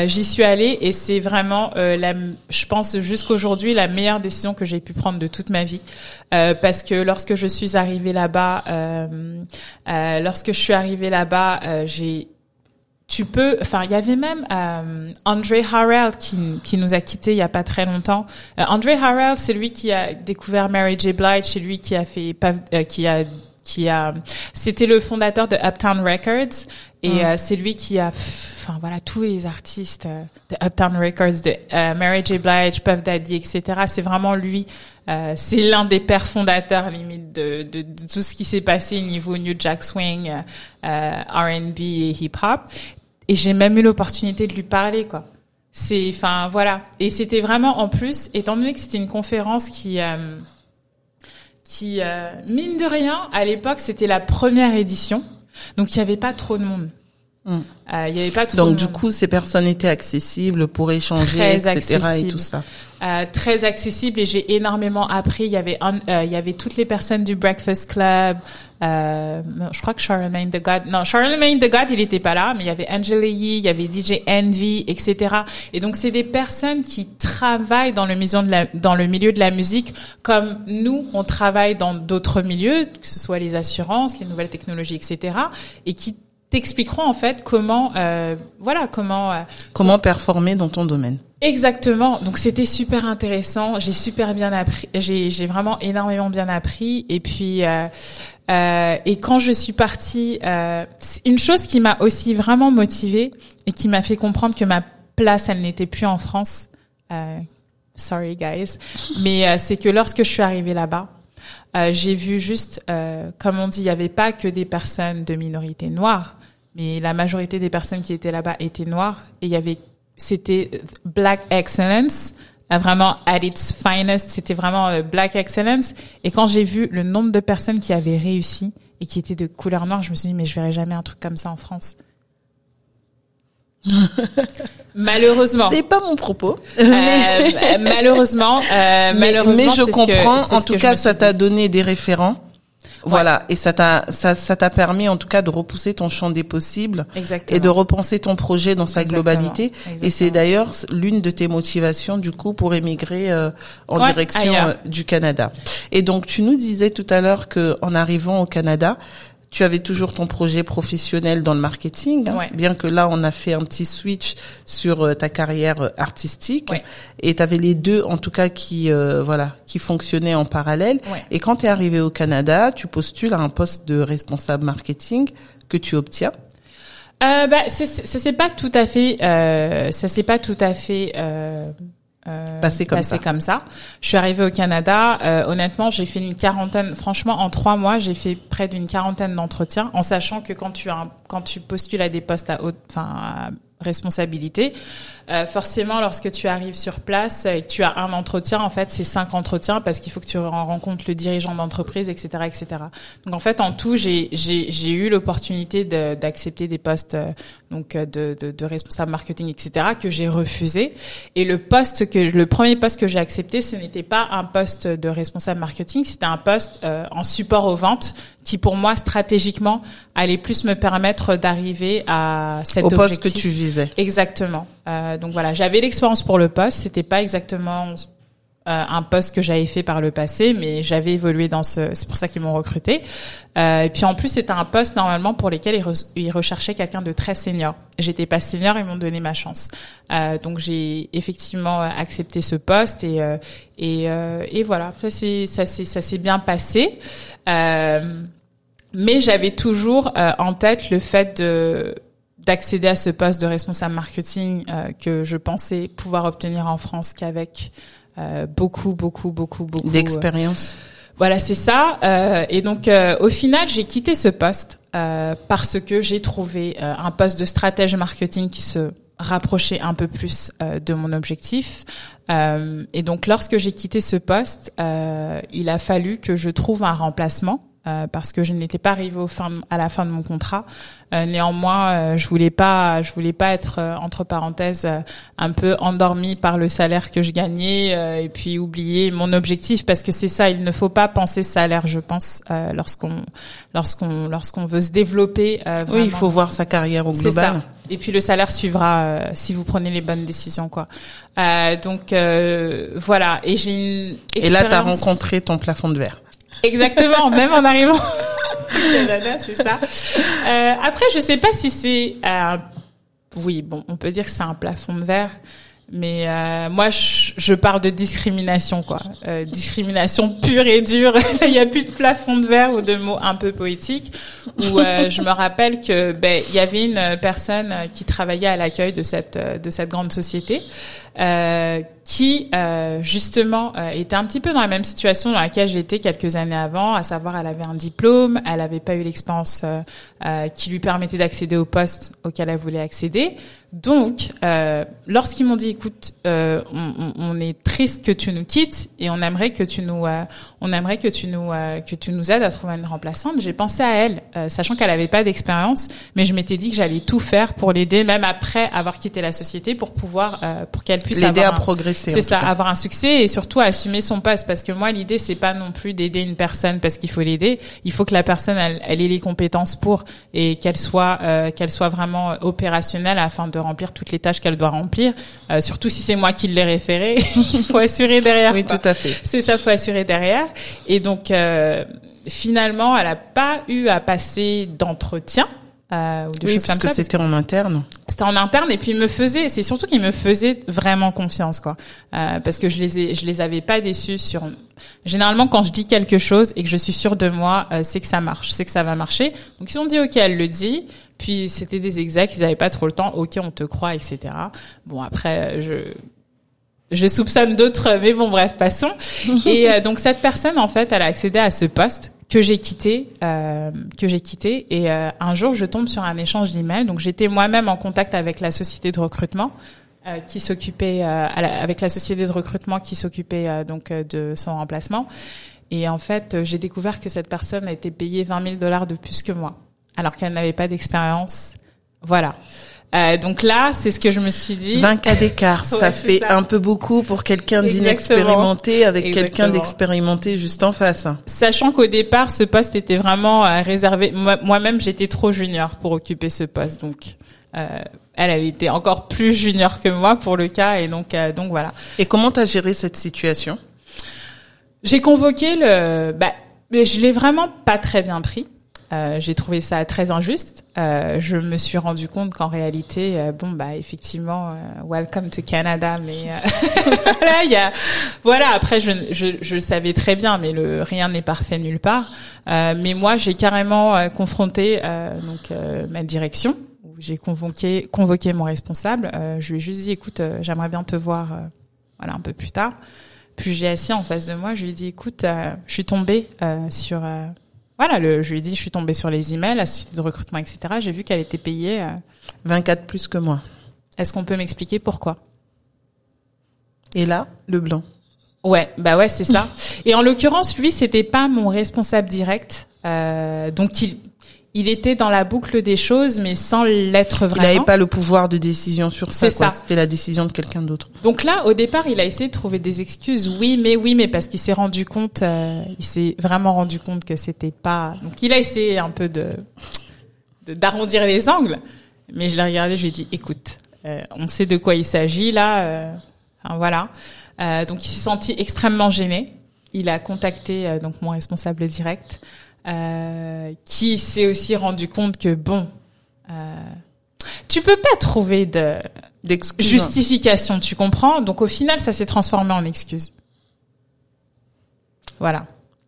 j'y suis allée et c'est vraiment, la, je pense jusqu'aujourd'hui, la meilleure décision que j'ai pu prendre de toute ma vie. parce que lorsque je suis arrivée là-bas, lorsque je suis arrivée là-bas, j'ai tu peux, enfin, il y avait même euh, Andre Harrell qui, qui nous a quittés il y a pas très longtemps. Euh, Andre Harrell, c'est lui qui a découvert Mary J. Blige, c'est lui qui a fait, euh, qui a qui a, c'était le fondateur de Uptown Records et mm. c'est lui qui a, enfin voilà, tous les artistes de Uptown Records, de Mary J. Blige, Puff Daddy, etc. C'est vraiment lui. c'est l'un des pères fondateurs limite de, de, de tout ce qui s'est passé au niveau New Jack Swing, R&B et hip hop. Et j'ai même eu l'opportunité de lui parler quoi. C'est, enfin voilà. Et c'était vraiment en plus, étant donné que c'était une conférence qui, euh, qui euh, mine de rien, à l'époque c'était la première édition, donc il y avait pas trop de monde. Hmm. Euh, il y avait pas trop. Donc du coup, ces personnes étaient accessibles pour échanger, etc. et tout ça. Euh, très accessible et j'ai énormément appris. Il y avait euh, il y avait toutes les personnes du Breakfast Club. Euh, je crois que Charlemagne the God. Non, Charlemagne the God, il était pas là, mais il y avait Angela Yee, il y avait DJ Envy, etc. Et donc c'est des personnes qui travaillent dans le milieu de la, dans le milieu de la musique comme nous, on travaille dans d'autres milieux, que ce soit les assurances, les nouvelles technologies, etc. Et qui t'expliqueront en fait comment, euh, voilà, comment euh, comment performer dans ton domaine. Exactement. Donc c'était super intéressant. J'ai super bien appris. J'ai j'ai vraiment énormément bien appris. Et puis euh, euh et quand je suis partie, euh, une chose qui m'a aussi vraiment motivée et qui m'a fait comprendre que ma place elle n'était plus en France. Euh, sorry guys, mais c'est que lorsque je suis arrivée là-bas, euh, j'ai vu juste, euh, comme on dit, il n'y avait pas que des personnes de minorité noire, mais la majorité des personnes qui étaient là-bas étaient noires et il y avait, c'était Black Excellence, euh, vraiment at its finest, c'était vraiment Black Excellence. Et quand j'ai vu le nombre de personnes qui avaient réussi et qui étaient de couleur noire, je me suis dit mais je verrai jamais un truc comme ça en France. Malheureusement. C'est pas mon propos. Euh, malheureusement, euh, malheureusement. Mais je comprends. en tout cas, ça t'a donné des référents. Voilà, et ça t'a ça ça t'a permis en tout cas de repousser ton champ des possibles Exactement. et de repenser ton projet dans sa globalité. Et c'est d'ailleurs l'une de tes motivations du coup pour émigrer euh, en direction euh, du Canada. Et donc tu nous disais tout à l'heure que en arrivant au Canada, tu avais toujours ton projet professionnel dans le marketing, hein, bien que là on a fait un petit switch sur euh, ta carrière euh, artistique. Et tu avais les deux en tout cas qui euh, voilà, qui fonctionnaient en parallèle. Et quand tu es arrivé au Canada, tu postules à un poste de responsable marketing que tu obtiens. Euh, bah, ça c'est pas tout à fait, euh, ça c'est pas tout à fait euh, euh, passer comme ça. comme ça. Je suis arrivée au Canada. Euh, honnêtement, j'ai fait une quarantaine. Franchement, en trois mois, j'ai fait près d'une quarantaine d'entretiens, en sachant que quand tu as, quand tu postules à des postes à haute, enfin responsabilité. Euh, forcément, lorsque tu arrives sur place et que tu as un entretien, en fait, c'est cinq entretiens parce qu'il faut que tu rencontres le dirigeant d'entreprise, etc., etc. Donc, en fait, en tout, j'ai j'ai eu l'opportunité d'accepter des postes euh, donc euh, de, de, de, responsable marketing, etc., que j'ai refusé. Et le poste que le premier poste que j'ai accepté, ce n'était pas un poste de responsable marketing, c'était un poste euh, en support aux ventes qui pour moi stratégiquement allait plus me permettre d'arriver à cet au poste que tu visais. Exactement. Euh, donc voilà, j'avais l'expérience pour le poste. C'était pas exactement euh, un poste que j'avais fait par le passé, mais j'avais évolué dans ce. C'est pour ça qu'ils m'ont recruté. Euh, et puis en plus, c'était un poste normalement pour lequel ils, recherchaient quelqu'un de très senior. J'étais pas senior, ils m'ont donné ma chance. Euh, donc j'ai effectivement accepté ce poste et et, et voilà. C'est ça c'est ça s'est bien passé. Mais j'avais toujours en tête le fait de d'accéder à ce poste de responsable marketing euh, que je pensais pouvoir obtenir en France qu'avec euh, beaucoup, beaucoup, beaucoup, beaucoup d'expérience. voilà, c'est ça. Euh, et donc, au final, j'ai quitté ce poste parce que j'ai trouvé un poste de stratège marketing qui se rapprochait un peu plus de mon objectif. et donc, lorsque j'ai quitté ce poste, il a fallu que je trouve un remplacement euh, parce que je n'étais pas arrivée au fin, à la fin de mon contrat. Euh, néanmoins, euh, je voulais pas, je voulais pas être entre parenthèses un peu endormie par le salaire que je gagnais et puis oublier mon objectif parce que c'est ça. Il ne faut pas penser salaire, je pense, lorsqu'on lorsqu'on lorsqu'on veut se développer. oui, il faut voir sa carrière au global. Et puis le salaire suivra si vous prenez les bonnes décisions, quoi. donc voilà. Et j'ai une Et là, tu as rencontré ton plafond de verre. Exactement, même en arrivant. c'est ça. Euh, après, je sais pas si c'est, euh, oui, bon, on peut dire que c'est un plafond de verre. Mais euh, moi, je, je, parle de discrimination, quoi. Euh, discrimination pure et dure. Il n'y a plus de plafond de verre ou de mots un peu poétiques. Où euh, je me rappelle que ben il y avait une personne qui travaillait à l'accueil de cette de cette grande société euh, qui euh, justement euh, était un petit peu dans la même situation dans laquelle j'étais quelques années avant, à savoir elle avait un diplôme, elle n'avait pas eu l'expérience qui lui permettait d'accéder au poste auquel elle voulait accéder. Donc, lorsqu'ils m'ont dit, écoute, on, on, est triste que tu nous quittes et on aimerait que tu nous, on aimerait que tu nous, que tu nous aides à trouver une remplaçante, j'ai pensé à elle, sachant qu'elle n'avait pas d'expérience, mais je m'étais dit que j'allais tout faire pour l'aider, même après avoir quitté la société, pour pouvoir, pour qu'elle l'aider à progresser. C'est ça, avoir un succès et surtout assumer son poste parce que moi l'idée c'est pas non plus d'aider une personne parce qu'il faut l'aider, il faut que la personne elle, ait les compétences pour et qu'elle soit euh, qu'elle soit vraiment opérationnelle afin de remplir toutes les tâches qu'elle doit remplir. Euh, surtout si c'est moi qui l'ai référé, il faut assurer derrière. Oui, tout à fait. C'est ça, faut assurer derrière. Et donc euh, finalement, elle a pas eu à passer d'entretien euh, ou oui, parce que c'était en interne. C'était en interne et puis il me faisait, c'est surtout qu'il me faisait vraiment confiance quoi, euh, parce que je les ai, je les avais pas déçus sur. Généralement quand je dis quelque chose et que je suis sûre de moi, euh, c'est que ça marche, c'est que ça va marcher. Donc ils ont dit ok, elle le dit. Puis c'était des execs, ils avaient pas trop le temps. Ok, on te croit, etc. Bon après je je soupçonne d'autres, mais bon, bref, passons. Et euh, donc cette personne, en fait, elle a accédé à ce poste que j'ai quitté, euh, que j'ai quitté. Et euh, un jour, je tombe sur un échange d'emails. Donc j'étais moi-même en contact avec la société de recrutement euh, qui s'occupait, avec la société de recrutement qui s'occupait donc de son remplacement. Et en fait, j'ai découvert que cette personne a été payée 20 000 dollars de plus que moi, alors qu'elle n'avait pas d'expérience. Voilà. Euh, donc là, c'est ce que je me suis dit. 20 cas d'écart, ça fait un peu beaucoup pour quelqu'un d'inexpérimenté avec quelqu'un d'expérimenté juste en face. Sachant qu'au départ, ce poste était vraiment euh, réservé. Moi-même, j'étais trop junior pour occuper ce poste, donc. Euh, elle, elle était encore plus junior que moi pour le cas, et donc, euh, donc voilà. Et comment t'as géré cette situation? J'ai convoqué le. Bah, mais je l'ai vraiment pas très bien pris. Euh, j'ai trouvé ça très injuste. Euh, je me suis rendu compte qu'en réalité, euh, bon bah effectivement, euh, welcome to Canada, mais là il y a, voilà. Après, je, je, je savais très bien, mais le rien n'est parfait nulle part. mais moi, j'ai carrément confronté donc ma direction. J'ai convoqué convoqué mon responsable. je lui ai juste dit, écoute, j'aimerais bien te voir, voilà, un peu plus tard. Puis j'ai assis en face de moi. Je lui ai dit, écoute, je suis tombée sur voilà, le, je lui ai dit, je suis tombée sur les emails, la société de recrutement, etc. J'ai vu qu'elle était payée. 24 euh, plus que moi. Est-ce qu'on peut m'expliquer pourquoi? Et là, le blanc. Ouais, bah ouais, c'est ça. Et en l'occurrence, lui, c'était pas mon responsable direct. Euh, donc il, il était dans la boucle des choses, mais sans l'être vraiment. Il n'avait pas le pouvoir de décision sur ça. ça. C'était la décision de quelqu'un d'autre. Donc là, au départ, il a essayé de trouver des excuses. Oui, mais oui, mais parce qu'il s'est rendu compte, euh, il s'est vraiment rendu compte que c'était pas. Donc il a essayé un peu de d'arrondir les angles. Mais je l'ai regardé, je lui ai dit, écoute, euh, on sait de quoi il s'agit là. Euh, voilà. donc il s'est senti extrêmement gêné. Il a contacté donc mon responsable direct. Euh, qui s'est aussi rendu compte que bon, euh, tu peux pas trouver de justification, tu comprends? Donc au final, ça s'est transformé en excuse. Voilà.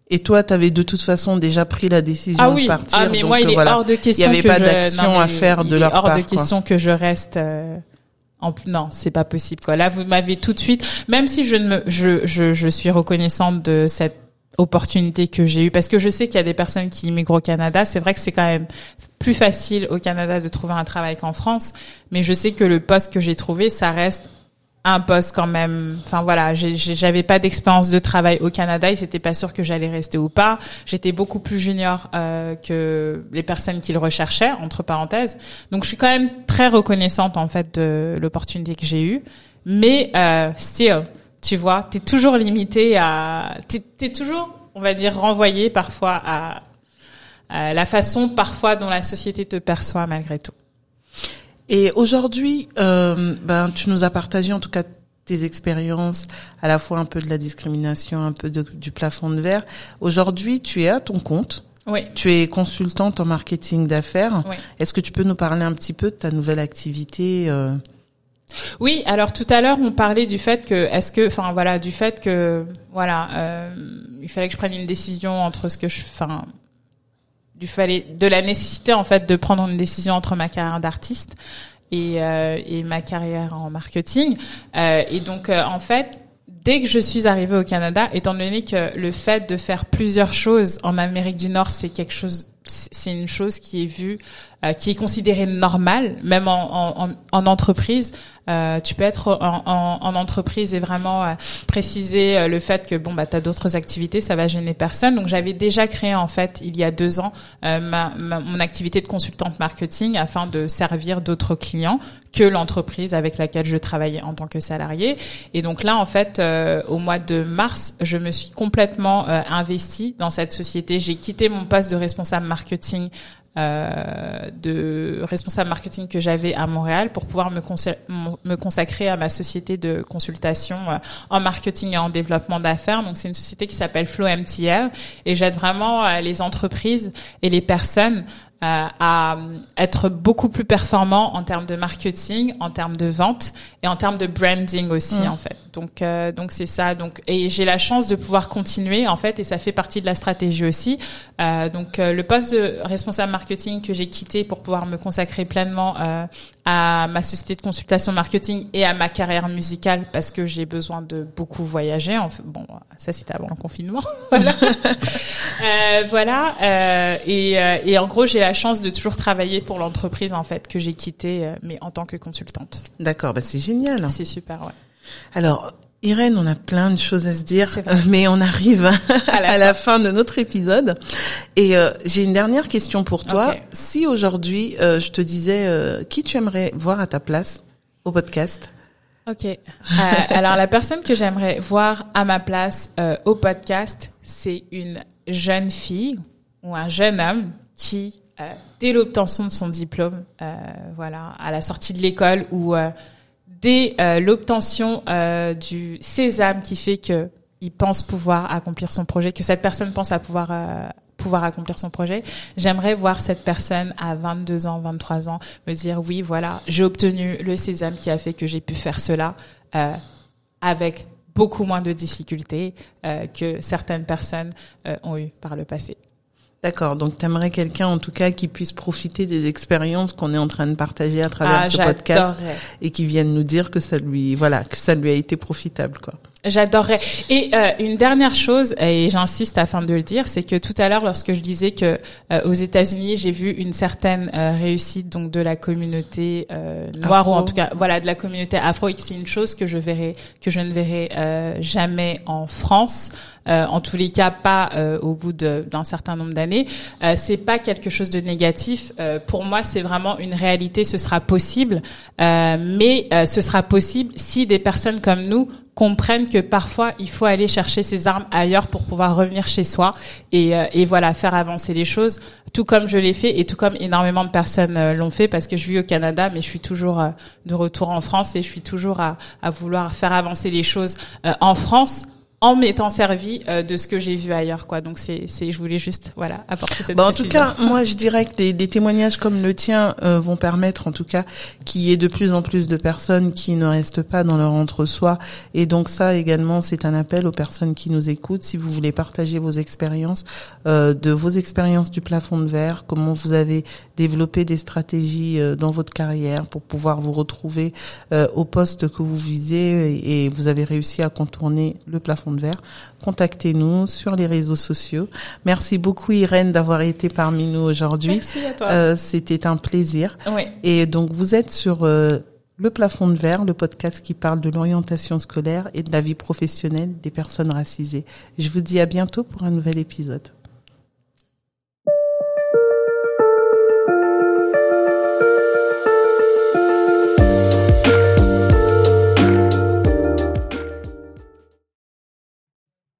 Et toi, tu avais de toute façon déjà pris la décision ah oui. de partir. Ah mais moi, il est hors de question. Il n'y avait pas d'action à faire de leur part. Hors de question que je reste. Euh, en... Non, c'est pas possible. Quoi. Là, vous m'avez tout de suite. Même si je ne me, je, je, je suis reconnaissante de cette opportunité que j'ai eu parce que je sais qu'il y a des personnes qui immigrent au Canada. C'est vrai que c'est quand même plus facile au Canada de trouver un travail qu'en France, mais je sais que le poste que j'ai trouvé, ça reste un poste quand même. Enfin voilà, j'avais pas d'expérience de travail au Canada, et c'était pas sûr que j'allais rester ou pas. J'étais beaucoup plus junior euh, que les personnes qui le recherchaient, entre parenthèses. Donc je suis quand même très reconnaissante en fait de l'opportunité que j'ai eue, mais euh, still tu vois, tu es toujours limité à... Tu es, toujours, on va dire, renvoyé parfois à, la façon parfois dont la société te perçoit malgré tout. Et aujourd'hui, euh, ben, tu nous as partagé en tout cas tes expériences, à la fois un peu de la discrimination, un peu du plafond de verre. Aujourd'hui, tu es à ton compte. Oui. Tu es consultante en marketing d'affaires. Oui. Est-ce que tu peux nous parler un petit peu de ta nouvelle activité euh, Oui, alors tout à l'heure on parlait du fait que est-ce que enfin voilà du fait que voilà euh, il fallait que je prenne une décision entre ce que je enfin du fallait de la nécessité en fait de prendre une décision entre ma carrière d'artiste et, euh, et ma carrière en marketing. Euh, et donc euh, en fait dès que je suis arrivée au Canada étant donné que le fait de faire plusieurs choses en Amérique du Nord c'est quelque chose c'est une chose qui est vue, euh, qui est considérée normale, même en, en, en entreprise. Euh, tu peux être en, en entreprise et vraiment euh, préciser euh, le fait que bon bah t'as d'autres activités, ça va gêner personne. Donc j'avais déjà créé en fait il y a deux ans ma, mon activité de consultante marketing afin de servir d'autres clients que l'entreprise avec laquelle je travaillais en tant que salarié. Et donc là en fait au mois de mars, je me suis complètement investie dans cette société. J'ai quitté mon poste de responsable marketing euh, de responsable marketing que j'avais à Montréal pour pouvoir me, consacrer à ma société de consultation euh, en marketing et en développement d'affaires. Donc c'est une société qui s'appelle Flow MTL et j'aide vraiment euh, les entreprises et les personnes euh, à être beaucoup plus performant en termes de marketing, en termes de vente et en termes de branding aussi mm. en fait. Donc euh, donc c'est ça. Donc et j'ai la chance de pouvoir continuer en fait et ça fait partie de la stratégie aussi. Euh, donc le poste de responsable marketing que j'ai quitté pour pouvoir me consacrer pleinement à ma société de consultation marketing et à ma carrière musicale parce que j'ai besoin de beaucoup voyager. Bon, ça c'était avant le confinement. voilà. euh, voilà. Euh, et, euh, et, en gros, j'ai la chance de toujours travailler pour l'entreprise en fait que j'ai quittée, euh, mais en tant que consultante. D'accord, bah c'est génial. C'est super, ouais. Alors, Irène, on a plein de choses à se dire, mais on arrive à la, fin de notre épisode. Et euh, j'ai une dernière question pour toi. Si aujourd'hui, euh, je te disais euh, qui tu aimerais voir à ta place au podcast? Ok. alors la personne que j'aimerais voir à ma place au podcast, c'est une jeune fille ou un jeune homme qui, dès l'obtention de son diplôme, voilà, à la sortie de l'école ou dès euh, l'obtention euh, du sésame qui fait que il pense pouvoir accomplir son projet, que cette personne pense à pouvoir euh, pouvoir accomplir son projet. J'aimerais voir cette personne à 22 ans, 23 ans me dire oui, voilà, j'ai obtenu le sésame qui a fait que j'ai pu faire cela avec beaucoup moins de difficultés que certaines personnes ont eu par le passé. D'accord, donc tu aimerais quelqu'un en tout cas qui puisse profiter des expériences qu'on est en train de partager à travers ah, ce podcast et qui vienne nous dire que ça lui voilà, que ça lui a été profitable quoi. J'adorerais. Et euh, une dernière chose, et j'insiste afin de le dire, c'est que tout à l'heure, lorsque je disais que euh, aux États-Unis, j'ai vu une certaine euh, réussite donc de la communauté noire ou en tout cas voilà de la communauté afro, et que c'est une chose que je verrai, que je ne verrai jamais en France. en tous les cas, pas au bout d'un certain nombre d'années. c'est pas quelque chose de négatif. pour moi, c'est vraiment une réalité. Ce sera possible, mais ce sera possible si des personnes comme nous comprennent que parfois il faut aller chercher ses armes ailleurs pour pouvoir revenir chez soi et, euh, et voilà faire avancer les choses tout comme je l'ai fait et tout comme énormément de personnes euh, l'ont fait parce que je vis au Canada mais je suis toujours euh, de retour en France et je suis toujours à, à vouloir faire avancer les choses en France en m'étant servi euh, de ce que j'ai vu ailleurs quoi. Donc c'est c'est je voulais juste voilà apporter cette bon, en tout cas moi je dirais que des, des témoignages comme le tien euh, vont permettre en tout cas qu'il y ait de plus en plus de personnes qui ne restent pas dans leur entre-soi. Et donc ça également c'est un appel aux personnes qui nous écoutent. Si vous voulez partager vos expériences euh, de vos expériences du plafond de verre comment vous avez développé des stratégies euh, dans votre carrière pour pouvoir vous retrouver au poste que vous visez et, et vous avez réussi à contourner le plafond de verre, contactez-nous sur les réseaux sociaux. Merci beaucoup Irène d'avoir été parmi nous aujourd'hui. Merci à toi. Euh, C'était un plaisir. Oui. Et donc vous êtes sur euh, le plafond de verre, le podcast qui parle de l'orientation scolaire et de la vie professionnelle des personnes racisées. Je vous dis à bientôt pour un nouvel épisode.